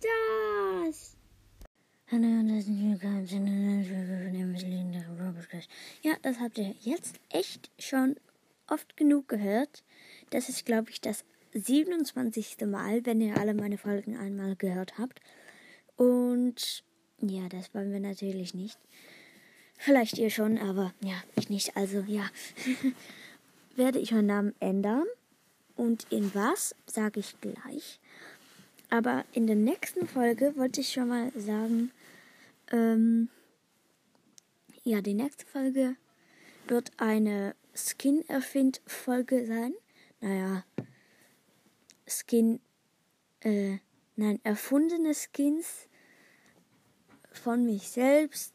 das? Hallo und herzlich willkommen zu einer Ja, das habt ihr jetzt echt schon oft genug gehört. Das ist, glaube ich, das 27. Mal, wenn ihr alle meine Folgen einmal gehört habt. Und ja, das wollen wir natürlich nicht. Vielleicht ihr schon, aber ja, ich nicht. Also ja, werde ich meinen Namen ändern. Und in was, sage ich gleich. Aber in der nächsten Folge wollte ich schon mal sagen, ähm, ja, die nächste Folge wird eine Skin-Erfind-Folge sein. Naja, Skin, äh, nein, erfundene Skins von mich selbst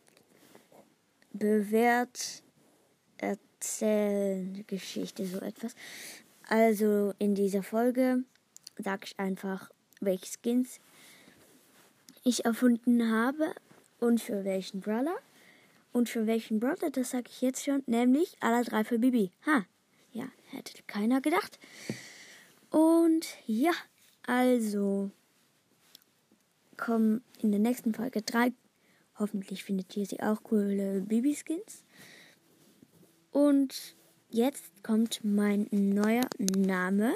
bewährt erzählen Geschichte, so etwas. Also in dieser Folge sage ich einfach, welche Skins ich erfunden habe und für welchen Brawler. Und für welchen Brawler, das sage ich jetzt schon, nämlich alle drei für Bibi. Ha, ja, hätte keiner gedacht. Und ja, also kommen in der nächsten Folge drei. Hoffentlich findet ihr sie auch coole Bibi-Skins. Und Jetzt kommt mein neuer Name.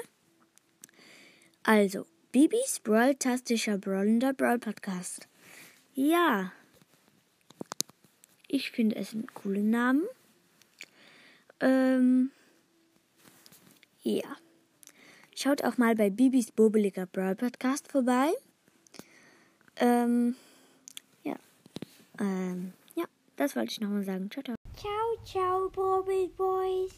Also, Bibis Brawl-tastischer Brawlender Brawl Podcast. Ja. Ich finde es einen coolen Namen. Ähm. Ja. Schaut auch mal bei Bibis Bobeliger Brawl Podcast vorbei. Ähm. Ja. Ähm. Ja, das wollte ich nochmal sagen. Ciao, ciao. Ciao, ciao, Bobble Boys.